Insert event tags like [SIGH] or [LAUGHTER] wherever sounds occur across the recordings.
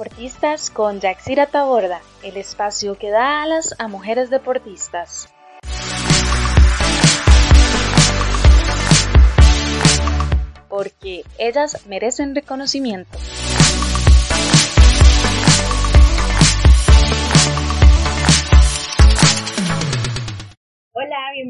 Deportistas con Yaxira Taborda, el espacio que da alas a mujeres deportistas. Porque ellas merecen reconocimiento.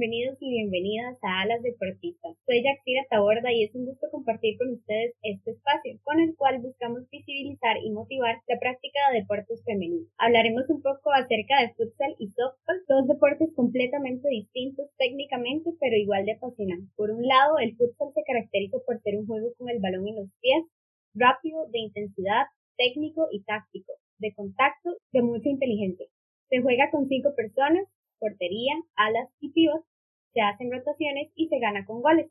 Bienvenidos y bienvenidas a Alas Deportistas. Soy Yaxira Taborda y es un gusto compartir con ustedes este espacio, con el cual buscamos visibilizar y motivar la práctica de deportes femeninos. Hablaremos un poco acerca de futsal y softball, dos deportes completamente distintos técnicamente, pero igual de apasionantes. Por un lado, el futsal se caracteriza por ser un juego con el balón en los pies, rápido, de intensidad, técnico y táctico, de contacto, de mucha inteligencia. Se juega con cinco personas, portería, alas y pivot, se hacen rotaciones y se gana con goles.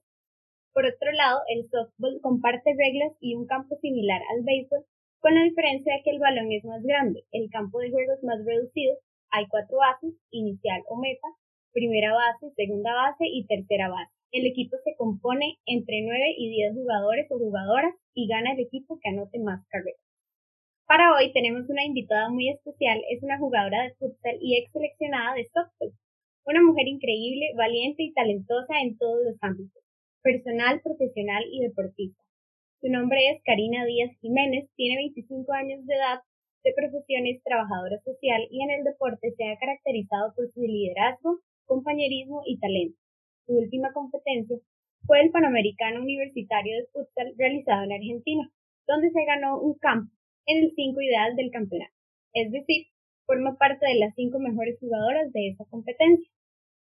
Por otro lado, el softball comparte reglas y un campo similar al béisbol, con la diferencia de que el balón es más grande, el campo de juego es más reducido, hay cuatro bases, inicial o meta, primera base, segunda base y tercera base. El equipo se compone entre 9 y 10 jugadores o jugadoras y gana el equipo que anote más carreras. Para hoy tenemos una invitada muy especial, es una jugadora de futsal y ex seleccionada de softball. Una mujer increíble, valiente y talentosa en todos los ámbitos, personal, profesional y deportista. Su nombre es Karina Díaz Jiménez, tiene 25 años de edad, de profesión es trabajadora social y en el deporte se ha caracterizado por su liderazgo, compañerismo y talento. Su última competencia fue el Panamericano Universitario de Futsal realizado en Argentina, donde se ganó un campo en el 5 ideal del campeonato, es decir, forma parte de las cinco mejores jugadoras de esa competencia.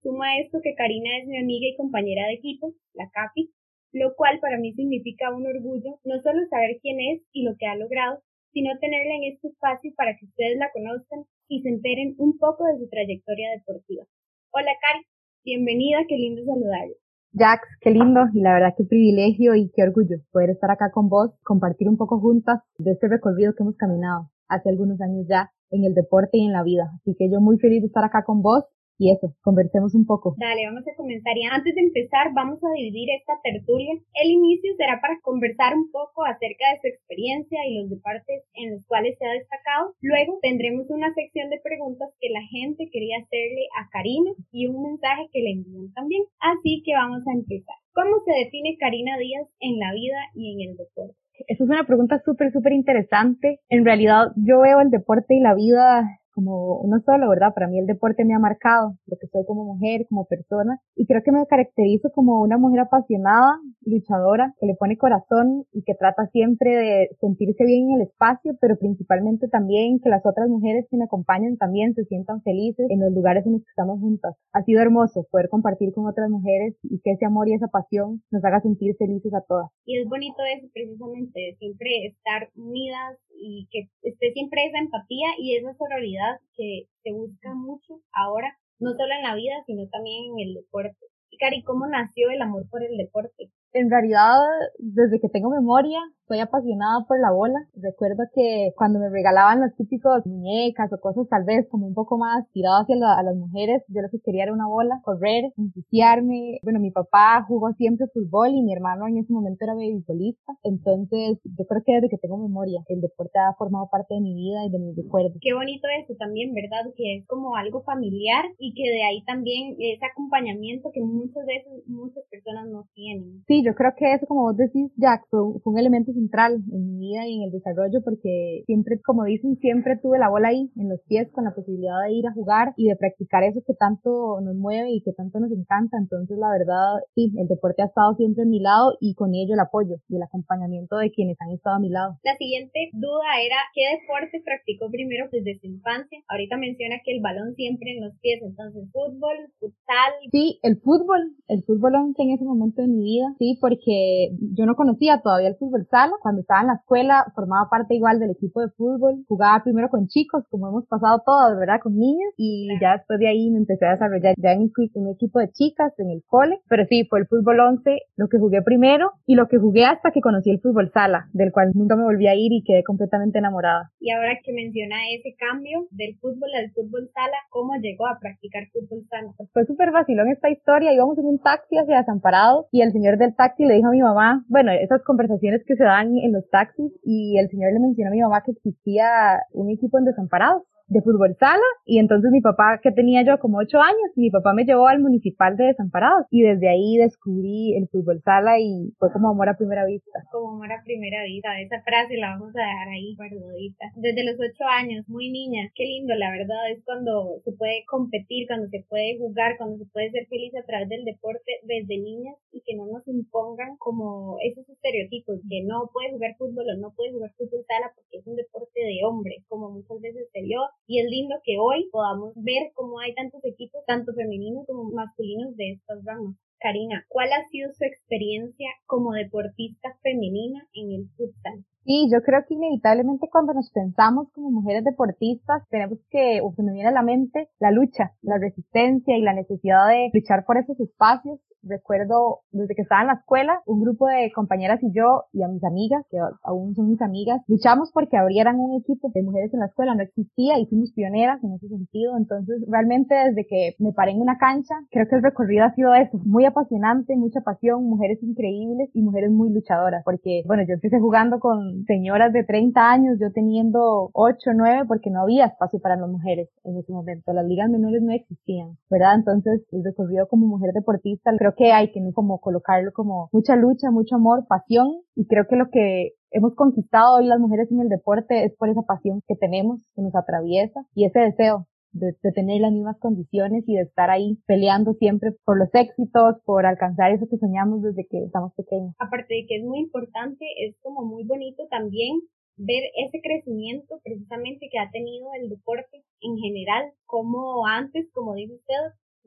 Suma esto que Karina es mi amiga y compañera de equipo, la CAPI, lo cual para mí significa un orgullo no solo saber quién es y lo que ha logrado, sino tenerla en este espacio para que ustedes la conozcan y se enteren un poco de su trayectoria deportiva. Hola Cari, bienvenida, qué lindo saludarla. Jax, qué lindo y la verdad qué privilegio y qué orgullo poder estar acá con vos, compartir un poco juntas de este recorrido que hemos caminado hace algunos años ya en el deporte y en la vida. Así que yo muy feliz de estar acá con vos y eso, conversemos un poco. Dale, vamos a comenzar. Y antes de empezar, vamos a dividir esta tertulia. El inicio será para conversar un poco acerca de su experiencia y los deportes en los cuales se ha destacado. Luego tendremos una sección de preguntas que la gente quería hacerle a Karina y un mensaje que le envían también. Así que vamos a empezar. ¿Cómo se define Karina Díaz en la vida y en el deporte? Esa es una pregunta súper, súper interesante. En realidad, yo veo el deporte y la vida como uno solo, ¿verdad? Para mí el deporte me ha marcado lo que soy como mujer, como persona, y creo que me caracterizo como una mujer apasionada, luchadora, que le pone corazón y que trata siempre de sentirse bien en el espacio, pero principalmente también que las otras mujeres que me acompañan también se sientan felices en los lugares en los que estamos juntas. Ha sido hermoso poder compartir con otras mujeres y que ese amor y esa pasión nos haga sentir felices a todas. Y es bonito eso precisamente, siempre estar unidas y que esté siempre esa empatía y esa sororidad que se busca mucho ahora, no solo en la vida, sino también en el deporte. Y Cari, ¿cómo nació el amor por el deporte? En realidad, desde que tengo memoria, soy apasionada por la bola. Recuerdo que cuando me regalaban los típicos muñecas o cosas tal vez como un poco más tiradas hacia a las mujeres, yo lo que quería era una bola, correr, ensuciarme. Bueno, mi papá jugó siempre fútbol y mi hermano en ese momento era beisbolista. Entonces, yo creo que desde que tengo memoria, el deporte ha formado parte de mi vida y de mis recuerdos. Qué bonito eso también, ¿verdad? Que es como algo familiar y que de ahí también ese acompañamiento que muchas veces muchas personas no tienen. Yo creo que eso, como vos decís, Jack, fue fue un elemento central en mi vida y en el desarrollo porque siempre, como dicen, siempre tuve la bola ahí en los pies con la posibilidad de ir a jugar y de practicar eso que tanto nos mueve y que tanto nos encanta. Entonces, la verdad, sí, el deporte ha estado siempre a mi lado y con ello el apoyo y el acompañamiento de quienes han estado a mi lado. La siguiente duda era, ¿qué deporte practicó primero desde su infancia? Ahorita menciona que el balón siempre en los pies, entonces fútbol, futsal. Sí, el fútbol, el fútbol en ese momento de mi vida, sí, porque yo no conocía todavía el fútbol sala. Cuando estaba en la escuela formaba parte igual del equipo de fútbol. Jugaba primero con chicos, como hemos pasado todos, ¿verdad? Con niños. Y ya después de ahí me empecé a desarrollar ya en un equipo de chicas en el cole. Pero sí, fue el fútbol 11 lo que jugué primero y lo que jugué hasta que conocí el fútbol sala, del cual nunca me volví a ir y quedé completamente enamorada. Y ahora que menciona ese cambio del fútbol al fútbol sala, ¿cómo llegó a practicar fútbol sala? Fue súper vacilón esta historia. Íbamos en un taxi hacia Desamparado y el señor del taxi le dijo a mi mamá, bueno, esas conversaciones que se dan en los taxis y el señor le mencionó a mi mamá que existía un equipo en desamparados de fútbol sala y entonces mi papá, que tenía yo como ocho años, mi papá me llevó al municipal de Desamparados y desde ahí descubrí el fútbol sala y fue como amor a primera vista. Como amor a primera vista, esa frase la vamos a dejar ahí guardadita. Desde los ocho años, muy niña, qué lindo, la verdad, es cuando se puede competir, cuando se puede jugar, cuando se puede ser feliz a través del deporte desde niñas y que no nos impongan como esos estereotipos que no puede jugar fútbol o no puede jugar fútbol sala porque es un deporte de hombre, como muchas veces se vio y es lindo que hoy podamos ver cómo hay tantos equipos, tanto femeninos como masculinos de estas ramas. Karina, ¿cuál ha sido su experiencia como deportista femenina en el futsal? Sí, yo creo que inevitablemente cuando nos pensamos como mujeres deportistas tenemos que, o se me viene a la mente, la lucha, la resistencia y la necesidad de luchar por esos espacios. Recuerdo desde que estaba en la escuela, un grupo de compañeras y yo y a mis amigas, que aún son mis amigas, luchamos porque abrieran un equipo de mujeres en la escuela, no existía y fuimos pioneras en ese sentido, entonces realmente desde que me paré en una cancha, creo que el recorrido ha sido eso, muy apasionante, mucha pasión, mujeres increíbles y mujeres muy luchadoras, porque bueno, yo empecé jugando con señoras de 30 años, yo teniendo 8, 9, porque no había espacio para las mujeres en ese momento, las ligas menores no existían, ¿verdad? Entonces el recorrido como mujer deportista, creo que hay que como colocarlo como mucha lucha, mucho amor, pasión y creo que lo que hemos conquistado hoy las mujeres en el deporte es por esa pasión que tenemos, que nos atraviesa y ese deseo de, tener las mismas condiciones y de estar ahí peleando siempre por los éxitos, por alcanzar eso que soñamos desde que estamos pequeños. Aparte de que es muy importante, es como muy bonito también ver ese crecimiento precisamente que ha tenido el deporte en general, como antes, como dice usted,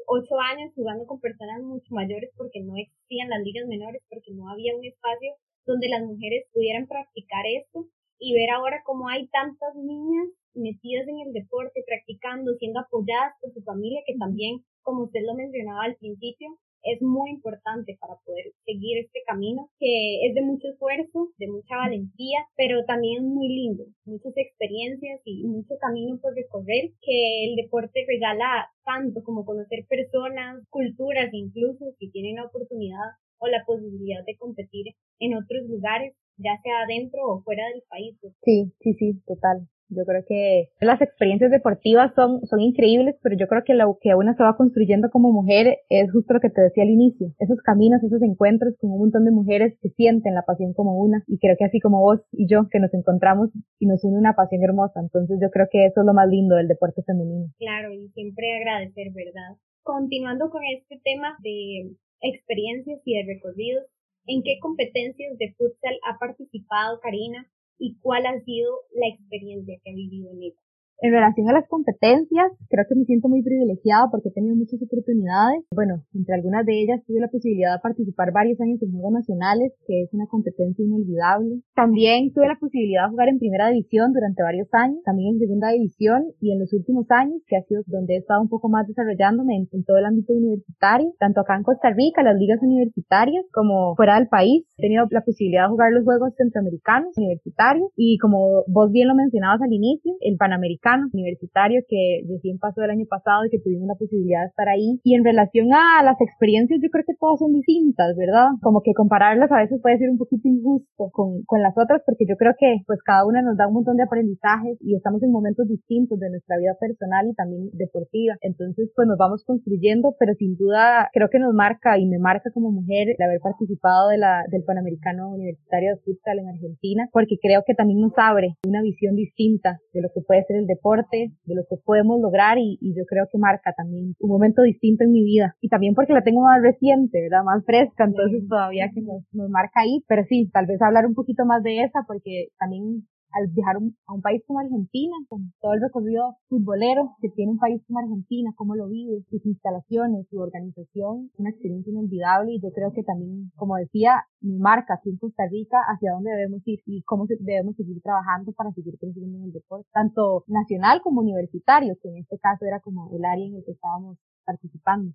ocho años jugando con personas mucho mayores porque no existían las ligas menores, porque no había un espacio donde las mujeres pudieran practicar esto y ver ahora cómo hay tantas niñas metidas en el deporte, practicando, siendo apoyadas por su familia, que también, como usted lo mencionaba al principio, es muy importante para poder seguir este camino que es de mucho esfuerzo, de mucha valentía, pero también muy lindo, muchas experiencias y mucho camino por recorrer que el deporte regala tanto como conocer personas, culturas, incluso si tienen la oportunidad o la posibilidad de competir en otros lugares, ya sea dentro o fuera del país. Sí, sí, sí, total. Yo creo que las experiencias deportivas son, son increíbles, pero yo creo que lo que uno se va construyendo como mujer es justo lo que te decía al inicio. Esos caminos, esos encuentros con un montón de mujeres que sienten la pasión como una. Y creo que así como vos y yo, que nos encontramos y nos une una pasión hermosa. Entonces yo creo que eso es lo más lindo del deporte femenino. Claro, y siempre agradecer, ¿verdad? Continuando con este tema de experiencias y de recorridos, ¿en qué competencias de futsal ha participado Karina y cuál ha sido la experiencia que ha vivido en ella. En relación a las competencias, creo que me siento muy privilegiada porque he tenido muchas oportunidades. Bueno, entre algunas de ellas tuve la posibilidad de participar varios años en Juegos Nacionales, que es una competencia inolvidable. También tuve la posibilidad de jugar en Primera División durante varios años, también en Segunda División y en los últimos años, que ha sido donde he estado un poco más desarrollándome en, todo el ámbito universitario, tanto acá en Costa Rica, las ligas universitarias, como fuera del país. He tenido la posibilidad de jugar los Juegos Centroamericanos universitarios y como vos bien lo mencionabas al inicio, el Panamericano universitario que recién pasó el año pasado y que tuvimos la posibilidad de estar ahí. Y en relación a las experiencias, yo creo que todas son distintas, ¿verdad? Como que compararlas a veces puede ser un poquito injusto con, con las otras porque yo creo que pues cada una nos da un montón de aprendizajes y estamos en momentos distintos de nuestra vida personal y también deportiva. Entonces pues nos vamos construyendo, pero sin duda creo que nos marca y me marca como mujer el haber participado de la, del Panamericano Universitario de Futsal en Argentina, porque creo que también nos abre una visión distinta de lo que puede ser el deporte deporte, de lo que podemos lograr y, yo creo que marca también un momento distinto en mi vida. Y también porque la tengo más reciente, ¿verdad? Más fresca, entonces todavía que nos, nos marca ahí. Pero sí, tal vez hablar un poquito más de esa porque también al viajar a un país como Argentina, con todo el recorrido futbolero que tiene un país como Argentina, cómo lo vive, sus instalaciones, su organización, una experiencia inolvidable y yo creo que también, como decía, me marca aquí en Costa Rica hacia dónde debemos ir y cómo debemos seguir trabajando para seguir creciendo en el deporte, tanto nacional como universitario, que en este caso era como el área en el que estábamos participando.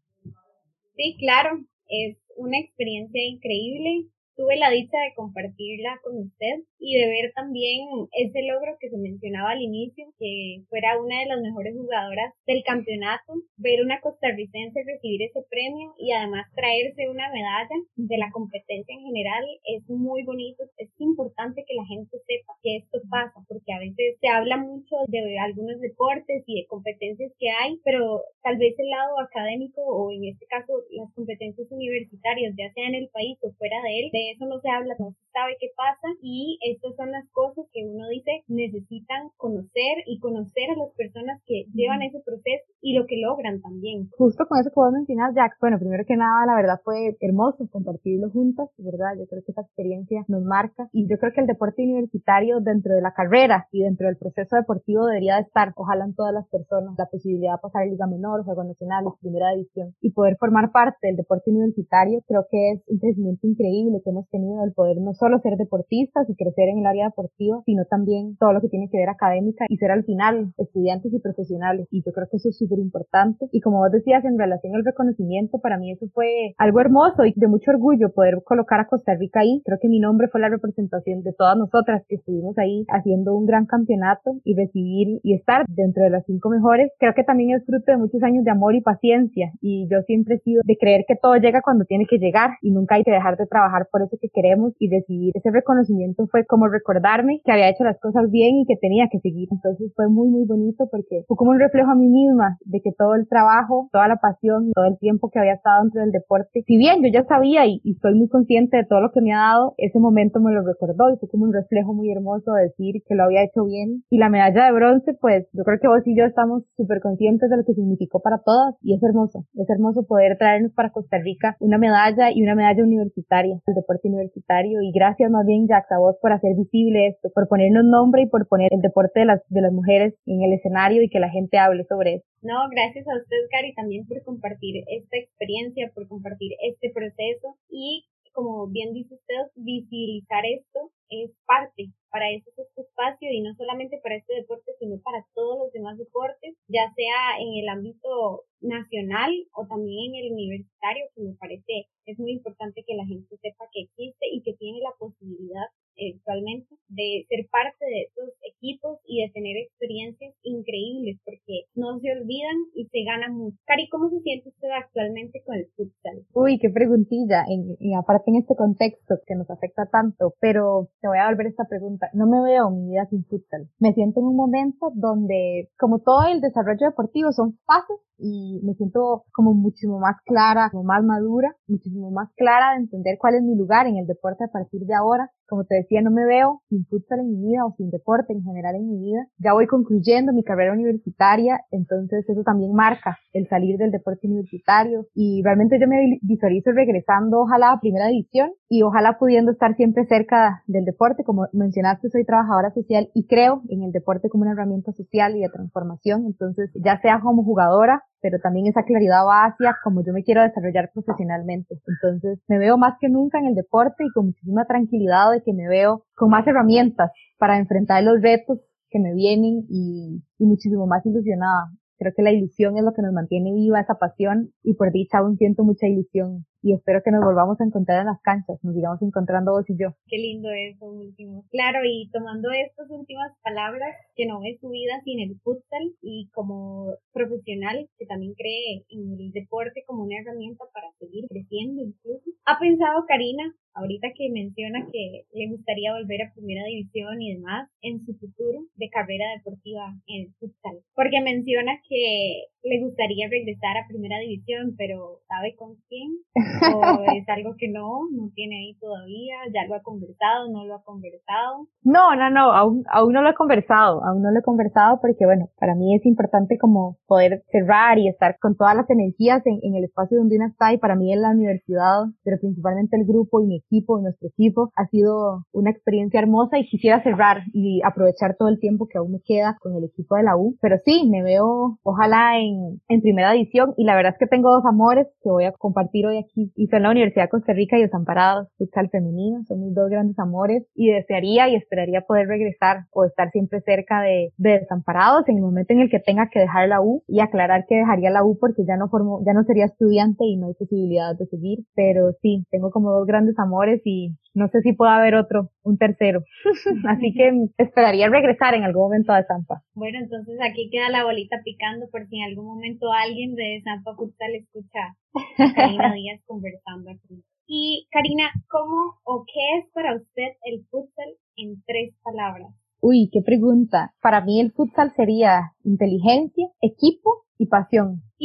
Sí, claro, es una experiencia increíble tuve la dicha de compartirla con usted y de ver también ese logro que se mencionaba al inicio, que fuera una de las mejores jugadoras del campeonato, ver una costarricense recibir ese premio y además traerse una medalla de la competencia en general es muy bonito, es importante que la gente sepa que esto pasa, porque a veces se habla mucho de algunos deportes y de competencias que hay, pero tal vez el lado académico o en este caso las competencias universitarias, ya sea en el país o fuera de él, de eso no se habla, no se sabe qué pasa y estas son las cosas que uno dice necesitan conocer y conocer a las personas que llevan ese proceso y lo que logran también. Justo con eso que vos mencionas, Jack, bueno, primero que nada, la verdad fue hermoso compartirlo juntas, ¿verdad? Yo creo que esa experiencia nos marca y yo creo que el deporte universitario dentro de la carrera y dentro del proceso deportivo debería de estar, ojalá en todas las personas, la posibilidad de pasar Liga Menor, Juegos Nacionales, Primera División y poder formar parte del deporte universitario, creo que es un crecimiento increíble que hemos tenido el poder no solo ser deportistas y crecer en el área deportiva, sino también todo lo que tiene que ver académica y ser al final estudiantes y profesionales. Y yo creo que eso es súper importante. Y como vos decías, en relación al reconocimiento, para mí eso fue algo hermoso y de mucho orgullo poder colocar a Costa Rica ahí. Creo que mi nombre fue la representación de todas nosotras que estuvimos ahí haciendo un gran campeonato y recibir y estar dentro de las cinco mejores. Creo que también es fruto de muchos años de amor y paciencia. Y yo siempre he sido de creer que todo llega cuando tiene que llegar y nunca hay que dejar de trabajar por eso que queremos y recibir ese reconocimiento fue como recordarme que había hecho las cosas bien y que tenía que seguir. Entonces fue muy, muy bonito porque fue como un reflejo a mí misma de que todo el trabajo, toda la pasión, todo el tiempo que había estado dentro del deporte, si bien yo ya sabía y, y estoy muy consciente de todo lo que me ha dado, ese momento me lo recordó y fue como un reflejo muy hermoso de decir que lo había hecho bien. Y la medalla de bronce, pues yo creo que vos y yo estamos súper conscientes de lo que significó para todas y es hermoso, es hermoso poder traernos para Costa Rica una medalla y una medalla universitaria, el deporte universitario y gracias más bien Jack a vos por hacer visible esto, por ponernos nombre y por poner el deporte de las, de las mujeres en el escenario y que la gente hable sobre eso. No, gracias a usted, Gary, también por compartir esta experiencia, por compartir este proceso y como bien dice usted, visibilizar esto es parte, para eso es este espacio y no solamente para este deporte, sino para todos los demás deportes, ya sea en el ámbito nacional o también en el universitario, que me parece es muy importante que la gente sepa que existe y que tiene la posibilidad actualmente de ser parte de estos equipos y de tener experiencias increíbles porque no se olvidan y se ganan mucho. Cari, ¿cómo se siente usted actualmente con el futsal? Uy, qué preguntilla, y aparte en este contexto que nos afecta tanto, pero te voy a volver esta pregunta. No me veo mi vida sin futsal. Me siento en un momento donde, como todo el desarrollo deportivo, son fases y me siento como muchísimo más clara, como más madura, muchísimo más clara de entender cuál es mi lugar en el deporte a partir de ahora. Como te decía, no me veo sin futsal en mi vida o sin deporte en general en mi vida. Ya voy concluyendo mi carrera universitaria, entonces eso también marca el salir del deporte universitario y realmente yo me visualizo regresando ojalá a primera división y ojalá pudiendo estar siempre cerca del deporte. Como mencionaste, soy trabajadora social y creo en el deporte como una herramienta social y de transformación, entonces ya sea como jugadora pero también esa claridad va hacia como yo me quiero desarrollar profesionalmente. Entonces me veo más que nunca en el deporte y con muchísima tranquilidad de que me veo con más herramientas para enfrentar los retos que me vienen y, y muchísimo más ilusionada. Creo que la ilusión es lo que nos mantiene viva esa pasión y por dicha aún siento mucha ilusión y espero que nos volvamos a encontrar en las canchas, nos sigamos encontrando vos y yo. Qué lindo eso último. Claro, y tomando estas últimas palabras, que no ve su vida sin el futsal y como profesional que también cree en el deporte como una herramienta para seguir creciendo incluso. ¿Ha pensado Karina, ahorita que menciona que le gustaría volver a primera división y demás, en su futuro de carrera deportiva en futsal? Porque menciona que le gustaría regresar a primera división, pero ¿sabe con quién? ¿O [LAUGHS] es algo que no, no tiene ahí todavía? ¿Ya lo ha conversado, no lo ha conversado? No, no, no, aún, aún no lo he conversado, aún no lo he conversado porque bueno, para mí es importante como poder cerrar y estar con todas las energías en, en el espacio donde uno está y para mí en la universidad, pero principalmente el grupo y mi equipo, nuestro equipo, ha sido una experiencia hermosa y quisiera cerrar y aprovechar todo el tiempo que aún me queda con el equipo de la U, pero sí, me veo ojalá en en, primera edición y la verdad es que tengo dos amores que voy a compartir hoy aquí. Y son la Universidad de Costa Rica y Desamparados, futsal femenino, son mis dos grandes amores y desearía y esperaría poder regresar o estar siempre cerca de, de Desamparados en el momento en el que tenga que dejar la U y aclarar que dejaría la U porque ya no formo, ya no sería estudiante y no hay posibilidad de seguir, pero sí, tengo como dos grandes amores amores y no sé si pueda haber otro, un tercero. [LAUGHS] Así que esperaría regresar en algún momento a Zampa. Bueno, entonces aquí queda la bolita picando por si en algún momento alguien de Zampa Futsal escucha a Karina [LAUGHS] Díaz conversando aquí. Y Karina, ¿cómo o qué es para usted el futsal en tres palabras? Uy, qué pregunta. Para mí el futsal sería inteligencia, equipo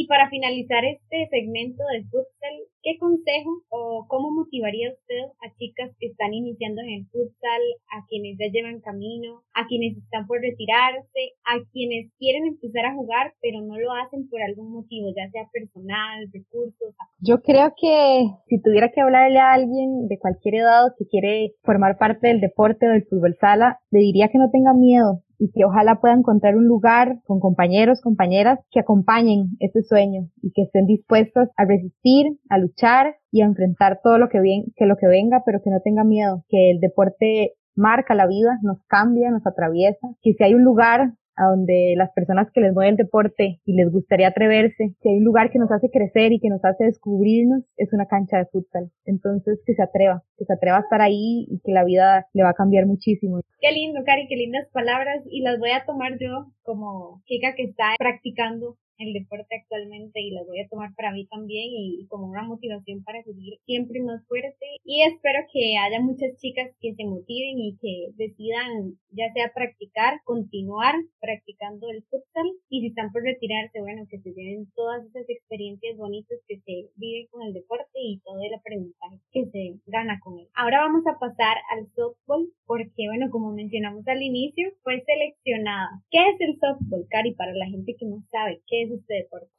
y para finalizar este segmento de futsal, ¿qué consejo o cómo motivaría usted a chicas que están iniciando en el futsal, a quienes ya llevan camino, a quienes están por retirarse, a quienes quieren empezar a jugar pero no lo hacen por algún motivo, ya sea personal, recursos? Yo creo que si tuviera que hablarle a alguien de cualquier edad que quiere formar parte del deporte o del fútbol sala, le diría que no tenga miedo, y que ojalá pueda encontrar un lugar con compañeros, compañeras que acompañen ese sueño y que estén dispuestos a resistir, a luchar y a enfrentar todo lo que, que lo que venga, pero que no tengan miedo, que el deporte marca la vida, nos cambia, nos atraviesa, que si hay un lugar a donde las personas que les mueve el deporte y les gustaría atreverse, que hay un lugar que nos hace crecer y que nos hace descubrirnos, es una cancha de fútbol. Entonces, que se atreva, que se atreva a estar ahí y que la vida le va a cambiar muchísimo. Qué lindo, Cari, qué lindas palabras y las voy a tomar yo como chica que está practicando el deporte actualmente y las voy a tomar para mí también y, como una motivación para seguir siempre más fuerte y espero que haya muchas chicas que se motiven y que decidan ya sea practicar, continuar practicando el futsal y si están por retirarse, bueno, que se lleven todas esas experiencias bonitas que se viven con el deporte y todo el aprendizaje que se gana con él. Ahora vamos a pasar al softball porque, bueno, como mencionamos al inicio, fue seleccionada. ¿Qué es el softball, Cari, para la gente que no sabe qué es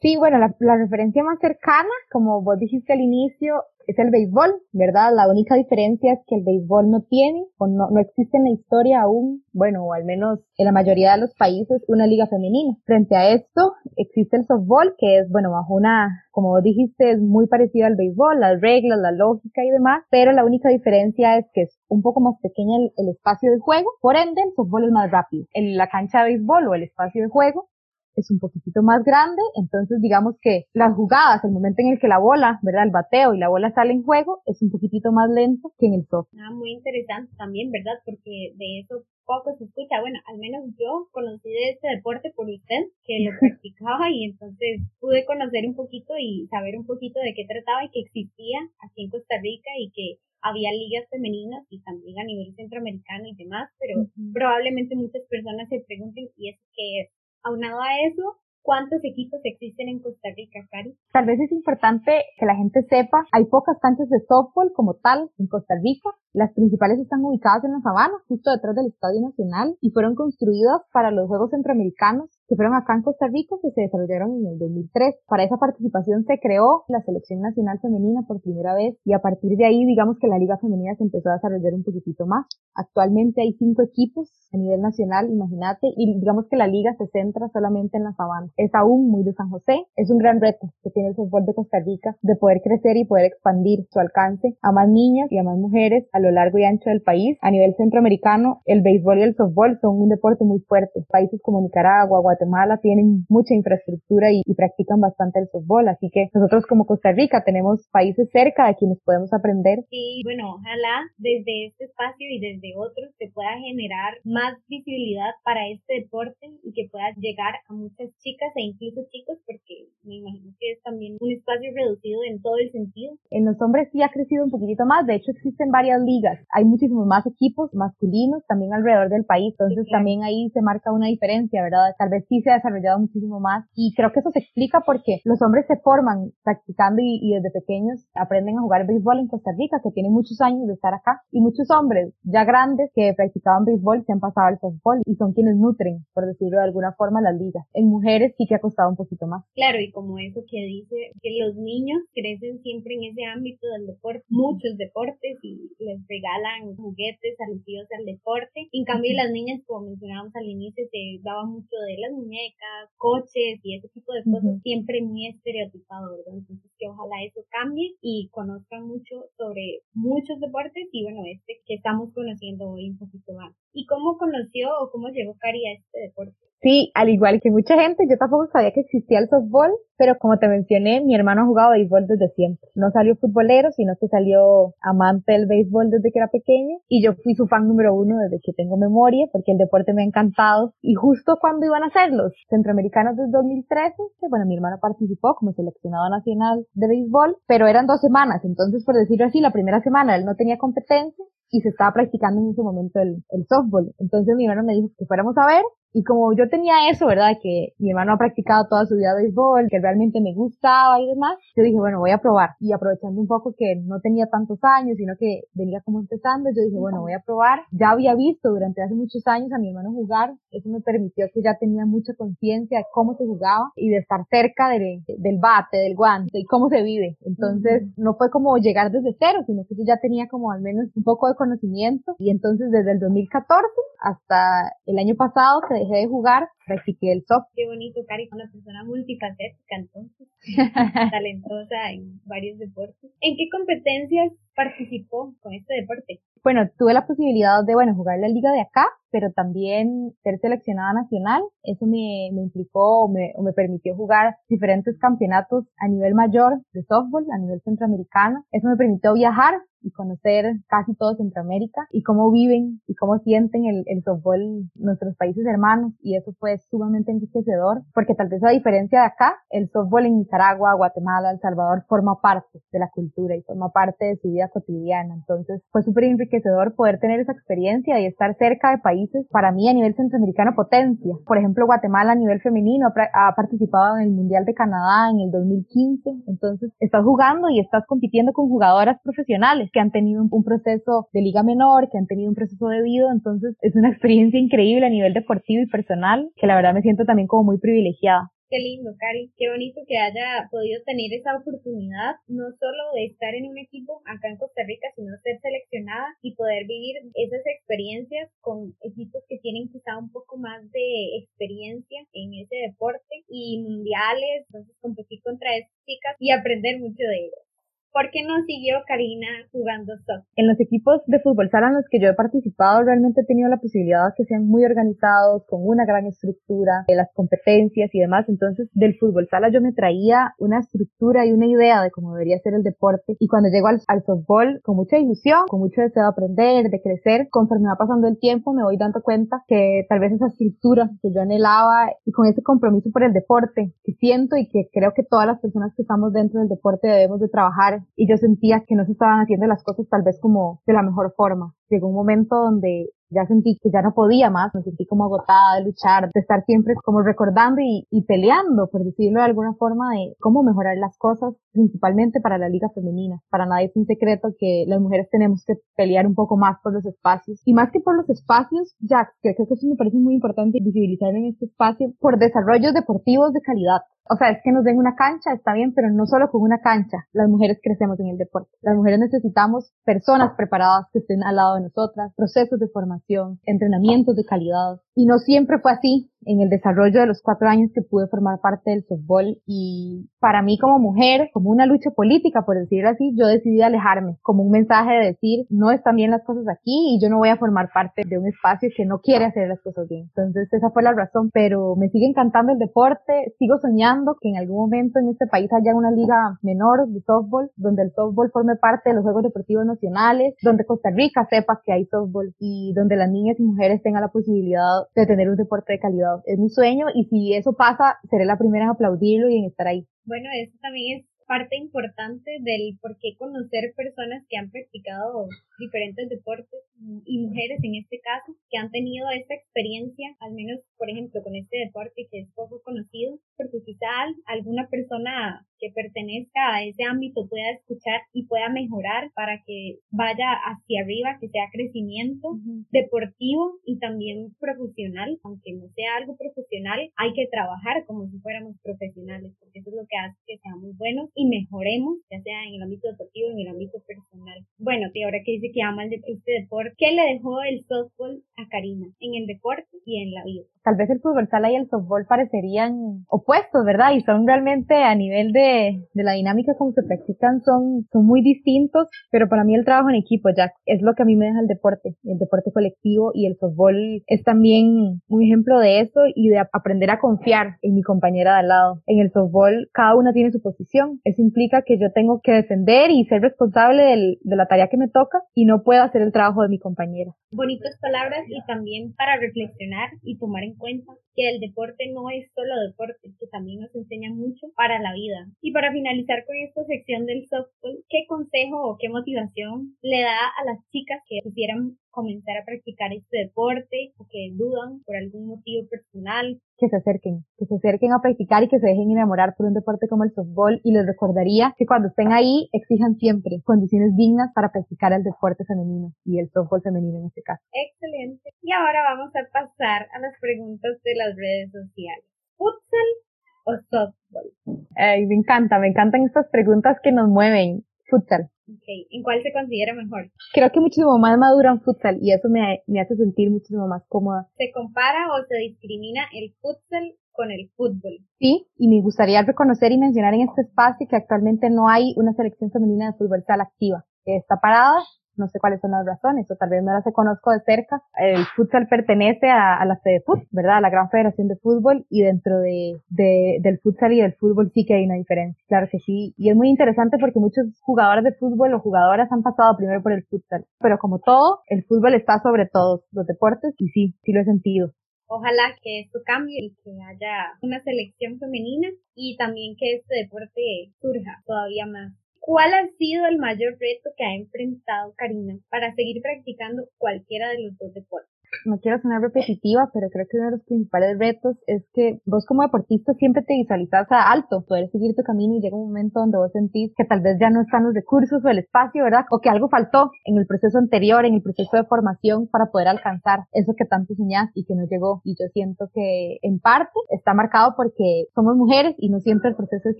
Sí, bueno, la, referencia más cercana, como vos dijiste al inicio, es el béisbol, ¿verdad? La única diferencia es que el béisbol no tiene o no, no existe en la historia aún, bueno, o al menos en la mayoría de los países, una liga femenina. Frente a esto, existe el softball, que es, bueno, bajo una, como vos dijiste, es muy parecido al béisbol, las reglas, la lógica y demás, pero la única diferencia es que es un poco más pequeña el, el espacio de juego, por ende el softball es más rápido. En la cancha de béisbol o el espacio de juego es un poquitito más grande, entonces digamos que las jugadas, el momento en el que la bola, ¿verdad? El bateo y la bola sale en juego es un poquitito más lento que en el soft. Ah, muy interesante también, ¿verdad? Porque de eso poco se escucha. Bueno, al menos yo conocí de este deporte por usted, que lo [LAUGHS] practicaba y entonces pude conocer un poquito y saber un poquito de qué trataba y que existía aquí en Costa Rica y que había ligas femeninas y también a nivel centroamericano y demás, pero probablemente muchas personas se pregunten, ¿y eso qué es? Aunado a eso, ¿Cuántos equipos existen en Costa Rica, Cari? Tal vez es importante que la gente sepa, hay pocas canchas de softball como tal en Costa Rica. Las principales están ubicadas en la sabana, justo detrás del Estadio Nacional, y fueron construidas para los Juegos Centroamericanos que fueron acá en Costa Rica que se desarrollaron en el 2003. Para esa participación se creó la Selección Nacional Femenina por primera vez y a partir de ahí digamos que la Liga Femenina se empezó a desarrollar un poquitito más. Actualmente hay cinco equipos a nivel nacional, imagínate, y digamos que la liga se centra solamente en la sabana. Es aún muy de San José. Es un gran reto que tiene el fútbol de Costa Rica de poder crecer y poder expandir su alcance a más niñas y a más mujeres a lo largo y ancho del país. A nivel centroamericano, el béisbol y el softball son un deporte muy fuerte. Países como Nicaragua, Guatemala, Guatemala tienen mucha infraestructura y, practican bastante el fútbol, así que nosotros como Costa Rica tenemos países cerca de quienes podemos aprender. Y bueno, ojalá desde este espacio y desde otros se pueda generar más visibilidad para este deporte y que pueda llegar a muchas chicas e incluso chicos, porque me imagino que es también un espacio reducido en todo el sentido. En los hombres sí ha crecido un poquitito más, de hecho existen varias ligas, hay muchísimos más equipos masculinos también alrededor del país, entonces también ahí se marca una diferencia, ¿verdad? Tal vez sí se ha desarrollado muchísimo más y creo que eso se explica porque los hombres se forman practicando y, desde pequeños aprenden a jugar béisbol en Costa Rica, que tiene muchos años de estar acá y muchos hombres ya grandes que practicaban béisbol se han pasado al softball y son quienes nutren, por decirlo de alguna forma, las ligas. En mujeres sí que ha costado un poquito más. Claro, y como eso que dice que los niños crecen siempre en ese ámbito del deporte, muchos deportes y les regalan juguetes alusivos al deporte. En cambio, las niñas, como mencionábamos al inicio, se daba mucho de las muñecas, coches y ese tipo de cosas, siempre muy estereotipado, ¿verdad? Entonces, que ojalá eso cambie y conozcan mucho sobre muchos deportes y bueno, este que estamos conociendo hoy un poquito más. ¿Y cómo conoció o cómo llegó Cari a este deporte? Sí, al igual que mucha gente, yo tampoco sabía que existía el softball, pero como te mencioné, mi hermano ha jugado béisbol desde siempre. No salió futbolero, sino que salió amante del béisbol desde que era pequeño y yo fui su fan número uno desde que tengo memoria porque el deporte me ha encantado y justo cuando iban a ser los centroamericanos del 2013, bueno, mi hermano participó como seleccionado nacional de béisbol, pero eran dos semanas, entonces por decirlo así, la primera semana él no tenía competencia y se estaba practicando en ese momento el, el softball. Entonces mi hermano me dijo que fuéramos a ver y como yo tenía eso, ¿verdad? Que mi hermano ha practicado toda su vida béisbol, que realmente me gustaba y demás, yo dije, bueno, voy a probar. Y aprovechando un poco que no tenía tantos años, sino que venía como empezando, yo dije, bueno, voy a probar. Ya había visto durante hace muchos años a mi hermano jugar, eso me permitió que ya tenía mucha conciencia de cómo se jugaba y de estar cerca de, del bate, del guante y cómo se vive. Entonces, no fue como llegar desde cero, sino que yo ya tenía como al menos un poco de conocimiento. Y entonces desde el 2014 hasta el año pasado que dejé de jugar, practiqué el soft. Qué bonito, Cari, una persona multifacética entonces, [LAUGHS] talentosa en varios deportes. ¿En qué competencias participó con este deporte? Bueno, tuve la posibilidad de, bueno, jugar la liga de acá, pero también ser seleccionada nacional. Eso me, me implicó o me, o me permitió jugar diferentes campeonatos a nivel mayor de softball, a nivel centroamericano. Eso me permitió viajar y conocer casi todo Centroamérica y cómo viven y cómo sienten el, el softball nuestros países hermanos y eso fue sumamente enriquecedor porque tal vez a diferencia de acá, el softball en Nicaragua, Guatemala, El Salvador forma parte de la cultura y forma parte de su vida cotidiana. Entonces fue súper enriquecedor poder tener esa experiencia y estar cerca de países para mí a nivel centroamericano potencia. Por ejemplo, Guatemala a nivel femenino ha, participado en el Mundial de Canadá en el 2015. Entonces estás jugando y estás compitiendo con jugadoras profesionales que han tenido un, proceso de liga menor, que han tenido un proceso de vida, entonces es una experiencia increíble a nivel deportivo y personal, que la verdad me siento también como muy privilegiada. Qué lindo, Cari. Qué bonito que haya podido tener esa oportunidad, no solo de estar en un equipo acá en Costa Rica, sino ser seleccionada y poder vivir esas experiencias con equipos que tienen quizá un poco más de experiencia en ese deporte y mundiales, entonces competir contra esas chicas y aprender mucho de ellas. ¿Por qué no siguió Karina jugando softball? En los equipos de fútbol sala en los que yo he participado, realmente he tenido la posibilidad de que sean muy organizados, con una gran estructura, de las competencias y demás. Entonces, del fútbol sala yo me traía una estructura y una idea de cómo debería ser el deporte. Y cuando llego al, al softball, con mucha ilusión, con mucho deseo de aprender, de crecer, conforme va pasando el tiempo, me voy dando cuenta que tal vez esa estructura que yo anhelaba y con ese compromiso por el deporte que siento y que creo que todas las personas que estamos dentro del deporte debemos de trabajar y yo sentía que no se estaban haciendo las cosas tal vez como de la mejor forma. Llegó un momento donde ya sentí que ya no podía más, me sentí como agotada de luchar, de estar siempre como recordando y, y, peleando, por decirlo de alguna forma, de cómo mejorar las cosas, principalmente para la liga femenina. Para nadie es un secreto que las mujeres tenemos que pelear un poco más por los espacios. Y más que por los espacios, que creo que eso me parece muy importante visibilizar en este espacio, por desarrollos deportivos de calidad. O sea, es que nos den una cancha, está bien, pero no solo con una cancha. Las mujeres crecemos en el deporte. Las mujeres necesitamos personas preparadas que estén al lado nosotras, procesos de formación, entrenamientos de calidad. Y no siempre fue así en el desarrollo de los cuatro años que pude formar parte del softball. Y para mí como mujer, como una lucha política, por decirlo así, yo decidí alejarme, como un mensaje de decir, no están bien las cosas aquí y yo no voy a formar parte de un espacio que no quiere hacer las cosas bien. Entonces esa fue la razón, pero me sigue encantando el deporte, sigo soñando que en algún momento en este país haya una liga menor de softball, donde el softball forme parte de los Juegos Deportivos Nacionales, donde Costa Rica sepa que hay softball y donde las niñas y mujeres tengan la posibilidad de tener un deporte de calidad es mi sueño y si eso pasa, seré la primera en aplaudirlo y en estar ahí. Bueno, eso también es parte importante del por qué conocer personas que han practicado diferentes deportes y mujeres en este caso que han tenido esta experiencia, al menos por ejemplo con este deporte que es poco conocido, porque quizá alguna persona que pertenezca a ese ámbito pueda escuchar y pueda mejorar para que vaya hacia arriba, que sea crecimiento deportivo y también profesional, aunque no sea algo profesional, hay que trabajar como si fuéramos profesionales, porque eso es lo que hace que seamos buenos y mejoremos, ya sea en el ámbito deportivo o en el ámbito personal. Bueno, y ahora que dice que ama este deporte, deporte. ¿Qué le dejó el softball a Karina en el deporte y en la vida? Tal vez el fútbol sala y el softball parecerían opuestos, ¿verdad? Y son realmente a nivel de, de la dinámica como se practican son, son muy distintos, pero para mí el trabajo en equipo, ya es lo que a mí me deja el deporte, el deporte colectivo y el softball es también un ejemplo de eso y de aprender a confiar en mi compañera de al lado. En el softball cada una tiene su posición. Eso implica que yo tengo que defender y ser responsable del, de la tarea que me toca y no puedo hacer el trabajo de mi compañera. Bonitas palabras y también para reflexionar y tomar en cuenta que el deporte no es solo deporte, que también nos enseña mucho para la vida. Y para finalizar con esta sección del softball, ¿qué consejo o qué motivación le da a las chicas que quisieran comenzar a practicar este deporte o que dudan por algún motivo personal. Que se acerquen, que se acerquen a practicar y que se dejen enamorar por un deporte como el softball y les recordaría que cuando estén ahí exijan siempre condiciones dignas para practicar el deporte femenino y el softball femenino en este caso. Excelente. Y ahora vamos a pasar a las preguntas de las redes sociales. ¿Futsal o softball? Ay, me encanta, me encantan estas preguntas que nos mueven. Futsal. Okay. ¿En cuál se considera mejor? Creo que muchísimo más madura en futsal y eso me, me hace sentir muchísimo más cómoda. ¿Se compara o se discrimina el futsal con el fútbol? Sí, y me gustaría reconocer y mencionar en este espacio que actualmente no hay una selección femenina de fútbol sal activa. Está parada no sé cuáles son las razones, o tal vez no las conozco de cerca. El futsal pertenece a, la FEDEFUT, ¿verdad? A la Gran Federación de Fútbol, y dentro de, del futsal y del fútbol sí que hay una diferencia, claro que sí. Y es muy interesante porque muchos jugadores de fútbol o jugadoras han pasado primero por el futsal. Pero como todo, el fútbol está sobre todos los deportes, y sí, sí lo he sentido. Ojalá que esto cambie y que haya una selección femenina y también que este deporte surja todavía más. ¿Cuál ha sido el mayor reto que ha enfrentado Karina para seguir practicando cualquiera de los dos deportes? No quiero sonar repetitiva, pero creo que uno de los principales retos es que vos como deportista siempre te visualizas a alto, poder seguir tu camino y llega un momento donde vos sentís que tal vez ya no están los recursos o el espacio, ¿verdad? O que algo faltó en el proceso anterior, en el proceso de formación para poder alcanzar eso que tanto soñás y que no llegó. Y yo siento que en parte está marcado porque somos mujeres y no siempre el proceso es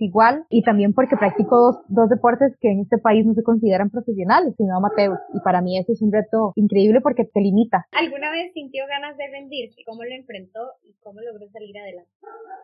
igual y también porque practico dos, dos deportes que en este país no se consideran profesionales, sino amateurs. Y para mí eso es un reto increíble porque te limita. ¿Alguna vez sintió ganas de rendirse? ¿Cómo lo enfrentó y cómo logró salir adelante?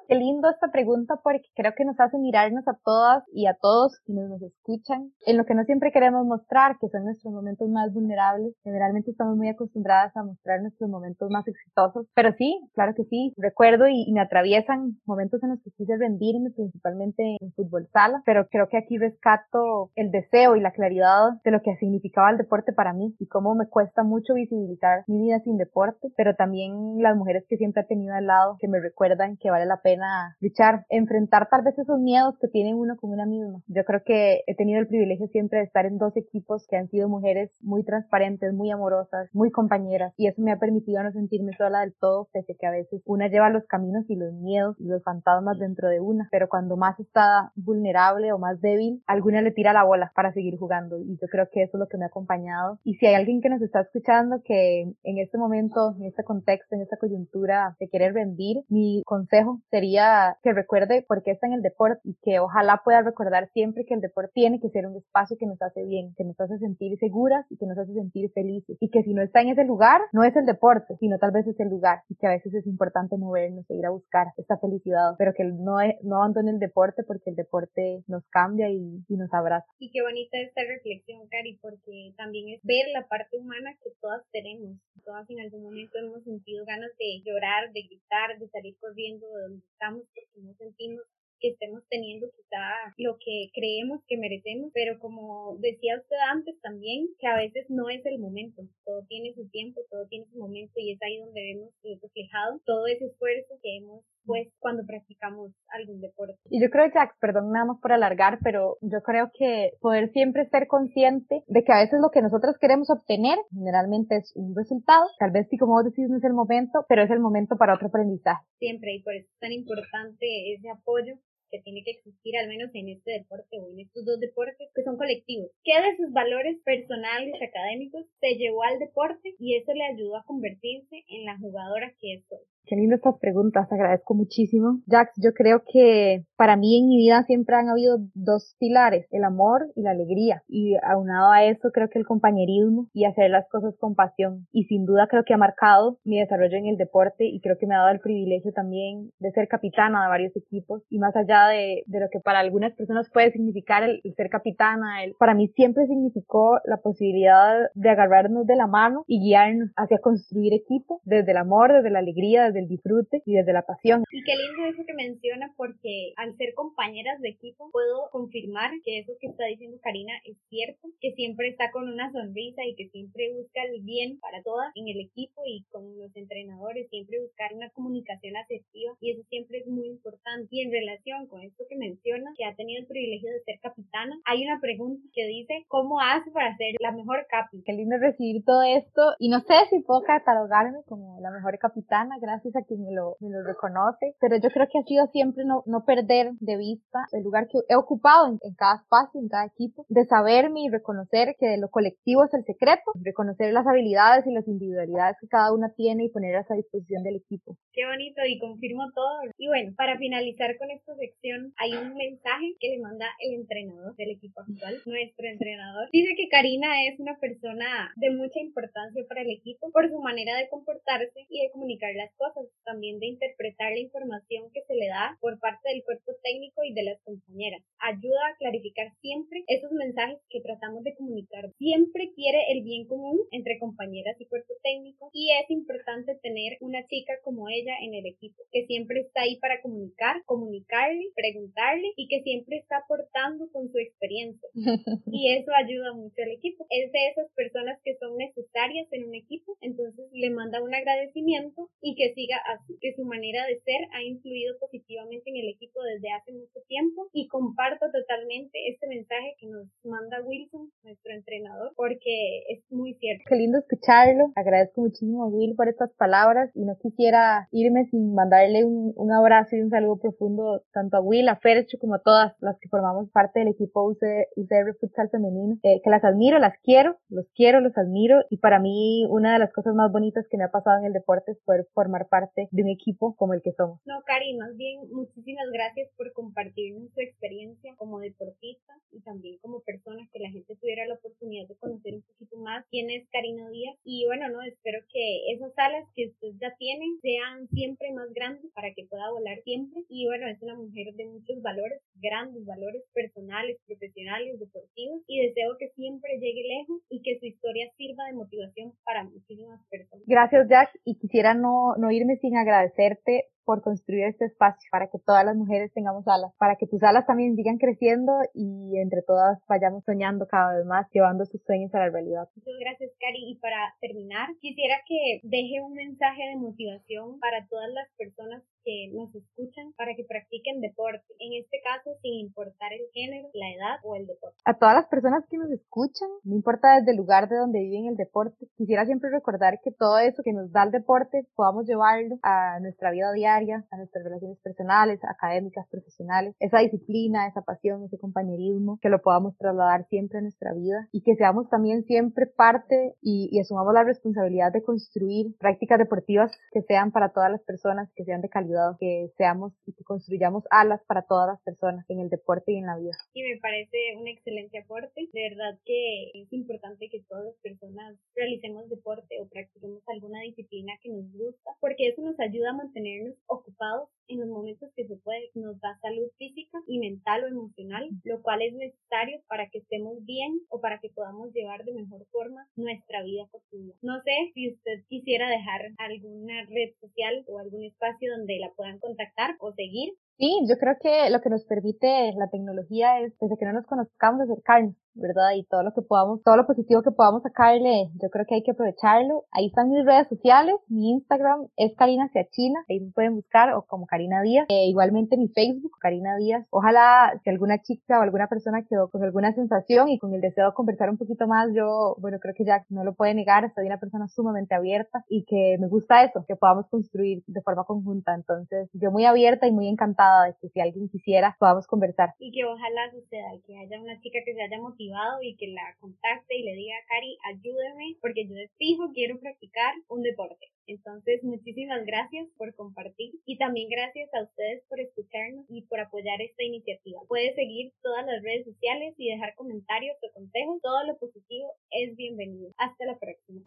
Qué lindo esta pregunta porque creo que nos hace mirarnos a todas y a todos quienes nos escuchan en lo que no siempre queremos mostrar, que son nuestros momentos más vulnerables. Generalmente estamos muy acostumbradas a mostrar nuestros momentos más exitosos, pero sí, claro que sí, recuerdo y, me atraviesan momentos en los que quise rendirme, principalmente en fútbol sala, pero creo que aquí rescato el deseo y la claridad de lo que significaba el deporte para mí y cómo me cuesta mucho visibilizar mi vida sin deporte pero también las mujeres que siempre he tenido al lado, que me recuerdan que vale la pena luchar, enfrentar tal vez esos miedos que tiene uno con una misma. Yo creo que he tenido el privilegio siempre de estar en dos equipos que han sido mujeres muy transparentes, muy amorosas, muy compañeras, y eso me ha permitido no sentirme sola del todo, pese que a veces una lleva los caminos y los miedos y los fantasmas dentro de una, pero cuando más está vulnerable o más débil, alguna le tira la bola para seguir jugando, y yo creo que eso es lo que me ha acompañado. Y si hay alguien que nos está escuchando que en este momento en este contexto, en esta coyuntura de querer rendir, mi consejo sería que recuerde por qué está en el deporte y que ojalá pueda recordar siempre que el deporte tiene que ser un espacio que nos hace bien, que nos hace sentir seguras y que nos hace sentir felices y que si no está en ese lugar, no es el deporte, sino tal vez es el lugar y que a veces es importante movernos e ir a buscar esta felicidad, pero que no, no abandone el deporte porque el deporte nos cambia y, y nos abraza. Y qué bonita esta reflexión, Cari, porque también es ver la parte humana que todas tenemos, todas en algún momento hemos sentido ganas de llorar, de gritar, de salir corriendo de donde estamos porque no sentimos que estemos teniendo quizá lo que creemos que merecemos, pero como decía usted antes también, que a veces no es el momento, todo tiene su tiempo, todo tiene su momento y es ahí donde vemos reflejado todo ese esfuerzo que hemos pues cuando practicamos algún deporte. Y yo creo, Jax, perdón nada más por alargar, pero yo creo que poder siempre ser consciente de que a veces lo que nosotros queremos obtener generalmente es un resultado, tal vez sí como vos decís no es el momento, pero es el momento para otro aprendizaje. Siempre, y por eso es tan importante ese apoyo que tiene que existir al menos en este deporte o en estos dos deportes que son colectivos. ¿Qué de sus valores personales y académicos se llevó al deporte y eso le ayudó a convertirse en la jugadora que es hoy? Qué lindo estas preguntas, agradezco muchísimo. Jax, yo creo que para mí en mi vida siempre han habido dos pilares, el amor y la alegría. Y aunado a eso creo que el compañerismo y hacer las cosas con pasión. Y sin duda creo que ha marcado mi desarrollo en el deporte y creo que me ha dado el privilegio también de ser capitana de varios equipos. Y más allá de, lo que para algunas personas puede significar el, ser capitana, para mí siempre significó la posibilidad de agarrarnos de la mano y guiarnos hacia construir equipo desde el amor, desde la alegría, desde el disfrute y desde la pasión. Y qué lindo eso que menciona porque al ser compañeras de equipo puedo confirmar que eso que está diciendo Karina es cierto, que siempre está con una sonrisa y que siempre busca el bien para todas en el equipo y con los entrenadores, siempre buscar una comunicación asertiva y eso siempre es muy importante. Y en relación con esto que menciona, que ha tenido el privilegio de ser capitana, hay una pregunta que dice, ¿cómo hace para ser la mejor capi? Qué lindo recibir todo esto y no sé si puedo catalogarme como la mejor capitana gracias a quien me lo, me lo reconoce, pero yo creo que ha sido siempre no, no perder de vista el lugar que he ocupado en, en cada espacio, en cada equipo, de saberme y reconocer que lo colectivo es el secreto, reconocer las habilidades y las individualidades que cada una tiene y ponerlas a disposición del equipo. Qué bonito y confirmo todo. Y bueno, para finalizar con esta sección, hay un mensaje que le manda el entrenador del equipo actual, nuestro entrenador. Dice que Karina es una persona de mucha importancia para el equipo por su manera de comportarse y de comunicar las cosas, también de interpretar la información que se le da por parte del cuerpo técnico y de las compañeras. Ayuda a clarificar siempre esos mensajes que tratamos de comunicar. Siempre quiere el bien común entre compañeras y cuerpo técnico y es importante tener una chica como ella en el equipo, que siempre está ahí para comunicar, comunicarle, preguntarle y que siempre está aportando con su experiencia. [LAUGHS] y eso ayuda mucho al equipo. Es de esas personas que son necesarias en un equipo, entonces le manda un agradecimiento y que siga así, que su manera de ser ha influido positivamente en el equipo desde hace mucho tiempo y comparto totalmente este mensaje que nos manda Wilson, nuestro entrenador, porque es muy cierto. Qué lindo escucharlo. Agradezco muchísimo a Will por estas palabras y no quisiera irme sin mandarle un, un abrazo y un saludo profundo tanto a Will, a Fercho como a todas las que formamos parte del equipo UCR Futsal Femenino, eh, que las admiro, las quiero, los quiero, los admiro y para mí una de las cosas más bonitas que me ha pasado en el deporte es poder formar parte de un equipo como el que somos. No, Cari, más bien muchísimas gracias por compartirnos su experiencia como deportista y también como persona, que la gente tuviera la oportunidad de conocer un poquito más quién es Karina Díaz. Y bueno, no, espero que esas alas que usted ya tiene sean siempre más grandes para que pueda volar siempre. Y bueno, es una mujer de muchos valores, grandes valores personales, profesionales, deportivos. Y deseo que siempre llegue lejos y que su historia sirva de motivación para muchísimas personas. Gracias, Jack. Y quisiera no, no irme sin agradecerte por construir este espacio para que todas las mujeres tengamos alas, para que tus alas también sigan creciendo y entre todas vayamos soñando cada vez más, llevando sus sueños a la realidad. Muchas gracias, Cari. Y para terminar, quisiera que deje un mensaje de motivación para todas las personas que nos escuchan para que practiquen deporte, en este caso sin importar el género, la edad o el deporte. A todas las personas que nos escuchan, no importa desde el lugar de donde viven el deporte, quisiera siempre recordar que todo eso que nos da el deporte podamos llevarlo a nuestra vida diaria, a nuestras relaciones personales, académicas, profesionales, esa disciplina, esa pasión, ese compañerismo, que lo podamos trasladar siempre a nuestra vida y que seamos también siempre parte y, y asumamos la responsabilidad de construir prácticas deportivas que sean para todas las personas, que sean de calidad que seamos y que construyamos alas para todas las personas en el deporte y en la vida. Y me parece un excelente aporte. De verdad que es importante que todas las personas realicemos deporte o practiquemos alguna disciplina que nos gusta, porque eso nos ayuda a mantenernos ocupados en los momentos que se puede, nos da salud física y mental o emocional, lo cual es necesario para que estemos bien o para que podamos llevar de mejor forma nuestra vida cotidiana. No sé si usted quisiera dejar alguna red social o algún espacio donde la puedan contactar o seguir. Sí, yo creo que lo que nos permite la tecnología es, desde que no nos conozcamos, acercarnos ¿verdad? Y todo lo que podamos, todo lo positivo que podamos sacarle, yo creo que hay que aprovecharlo. Ahí están mis redes sociales, mi Instagram es Karina China, ahí me pueden buscar, o como Karina Díaz, e igualmente mi Facebook, Karina Díaz. Ojalá si alguna chica o alguna persona quedó con alguna sensación y con el deseo de conversar un poquito más, yo, bueno, creo que ya no lo puede negar, soy una persona sumamente abierta y que me gusta eso, que podamos construir de forma conjunta. Entonces, yo muy abierta y muy encantada de que si alguien quisiera podamos conversar. Y que ojalá suceda, que haya una chica que se haya motivado y que la contacte y le diga, Cari, ayúdeme, porque yo de fijo quiero practicar un deporte. Entonces, muchísimas gracias por compartir y también gracias a ustedes por escucharnos y por apoyar esta iniciativa. Puedes seguir todas las redes sociales y dejar comentarios o consejos. Todo lo positivo es bienvenido. Hasta la próxima.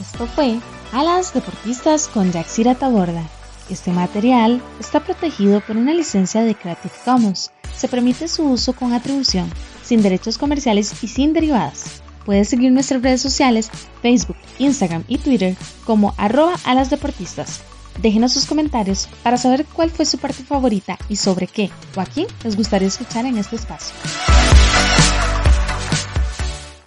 Esto fue Alas Deportistas con Yaxira Taborda. Este material está protegido por una licencia de Creative Commons. Se permite su uso con atribución, sin derechos comerciales y sin derivadas. Puedes seguir nuestras redes sociales, Facebook, Instagram y Twitter como arroba alasdeportistas. Déjenos sus comentarios para saber cuál fue su parte favorita y sobre qué o a quién les gustaría escuchar en este espacio.